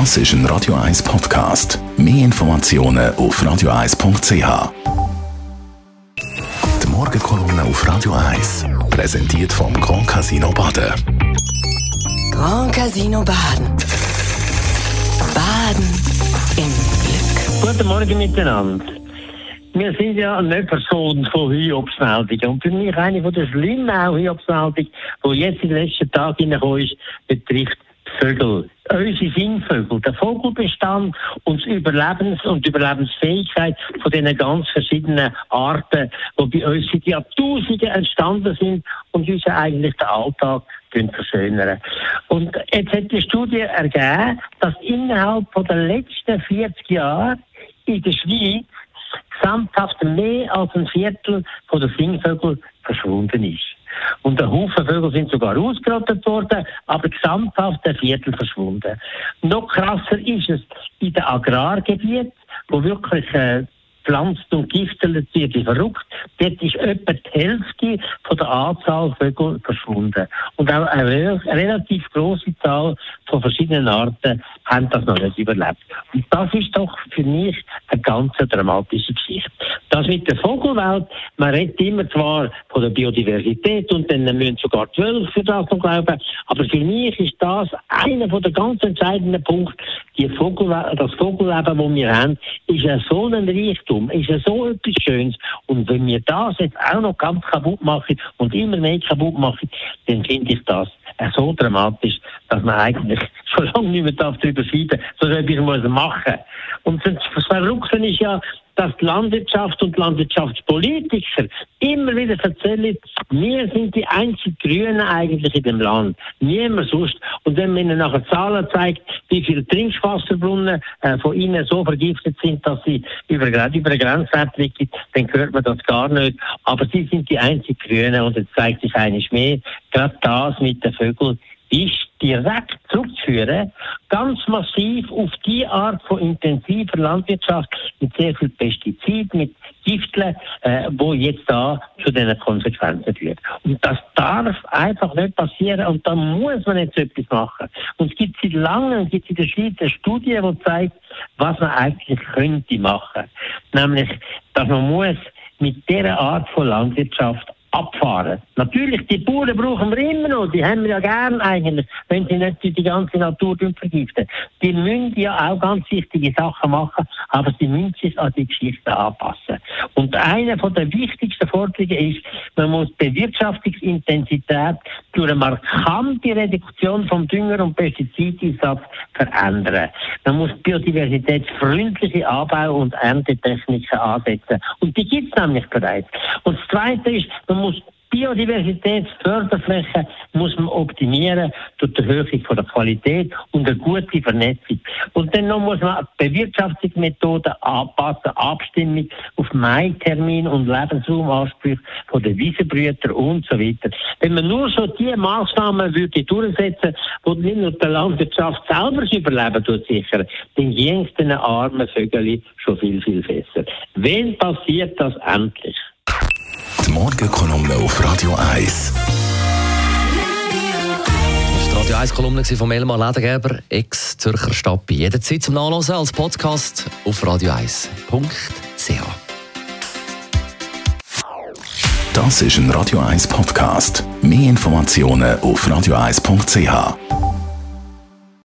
Das ist ein Radio 1 Podcast. Mehr Informationen auf radio1.ch. Die Morgenkolumne auf Radio 1 präsentiert vom Grand Casino Baden. Grand Casino Baden. Baden im Glück. Guten Morgen miteinander. Wir sind ja eine Person von Hiobsmeldungen. Und für mich eine von der schlimmen auch Hiobsmeldungen, die jetzt in den letzten Tagen hineingekommen ist, betrifft Vögel. Unsere Singvögel, der Vogelbestand und die Überlebens- und Überlebensfähigkeit von diesen ganz verschiedenen Arten, die bei uns seit Jahrtausenden entstanden sind und uns eigentlich den Alltag verschönern. Und jetzt hat die Studie ergeben, dass innerhalb den letzten 40 Jahren in der Schweiz gesamthaft mehr als ein Viertel von der Singvögel verschwunden ist. Und ein Haufen Vögel sind sogar ausgerottet worden, aber gesamthaft ein Viertel verschwunden. Noch krasser ist es in den Agrargebieten, wo wirklich äh, pflanzt und giftet wird verrückt. Dort ist etwa die Hälfte von der Anzahl Vögel verschwunden. Und auch eine relativ große Zahl von verschiedenen Arten haben das noch nicht überlebt. Und das ist doch für mich eine ganz dramatische Geschichte. Das mit der Vogelwelt, man redet immer zwar von der Biodiversität und dann müssen sogar zwölf für das noch glauben, aber für mich ist das einer von der ganz entscheidenden Punkte. Die das Vogelleben, das wir haben, ist ja so ein Reichtum, ist ja so etwas Schönes. Und wenn wir das jetzt auch noch ganz kaputt machen und immer mehr kaputt machen, dann finde ich das so dramatisch, dass man eigentlich schon lange nicht mehr darüber schreiben darf, sondern etwas machen muss. Und das Verrückte ist ja, dass Landwirtschaft und Landwirtschaftspolitiker immer wieder erzählen, wir sind die einzigen Grünen eigentlich in dem Land. Niemand sonst. Und wenn man ihnen nachher Zahlen zeigt, wie viele Trinkwasserbrunnen äh, von ihnen so vergiftet sind, dass sie über, über den Grenzwert liegen, dann hört man das gar nicht. Aber sie sind die einzigen Grünen und es zeigt sich eines mehr. Gerade das mit den Vögeln ist direkt zurückzuführen, ganz massiv auf die Art von intensiver Landwirtschaft mit sehr viel Pestizid, mit Gifteln, äh, wo jetzt da zu diesen Konsequenzen führt. Und das darf einfach nicht passieren und da muss man jetzt etwas machen. Und es gibt seit langem, gibt in der Schweiz eine Studie, die zeigt, was man eigentlich könnte machen. Nämlich, dass man muss mit dieser Art von Landwirtschaft abfahren. Natürlich, die Bauern brauchen wir immer noch, die haben wir ja gern eigentlich, wenn sie nicht die ganze Natur vergiften. Die müssen ja auch ganz wichtige Sachen machen, aber sie müssen sich an die Geschichte anpassen. Und eine von der wichtigsten Forderungen ist, man muss die Bewirtschaftungsintensität durch eine markante Reduktion vom Dünger- und Pestizideinsatz verändern. Man muss biodiversitätsfreundliche Anbau- und Erntetechniken ansetzen. Und die gibt es nämlich bereits. Und das Zweite ist, man muss Biodiversitätsförderflächen muss man optimieren durch die Erhöhung von der Qualität und eine gute Vernetzung. Und dann noch muss man Bewirtschaftungsmethoden anpassen, Abstimmung auf Maitermin und Lebensraumansprüche von den Wiesenbrütern und so weiter. Wenn man nur so diese Maßnahmen würde durchsetzen, die nicht nur der Landwirtschaft selber das Überleben sichern, dann ging es den armen Vögeln schon viel, viel besser. Wann passiert das endlich? Morgenkolumne auf Radio 1. Das war die Radio 1 Kolumne von Elmar Ledergeber, Ex-Zürcher Stadt. Jederzeit zum Nachlesen als Podcast auf radio1.ch. Das ist ein Radio 1 Podcast. Mehr Informationen auf radio1.ch.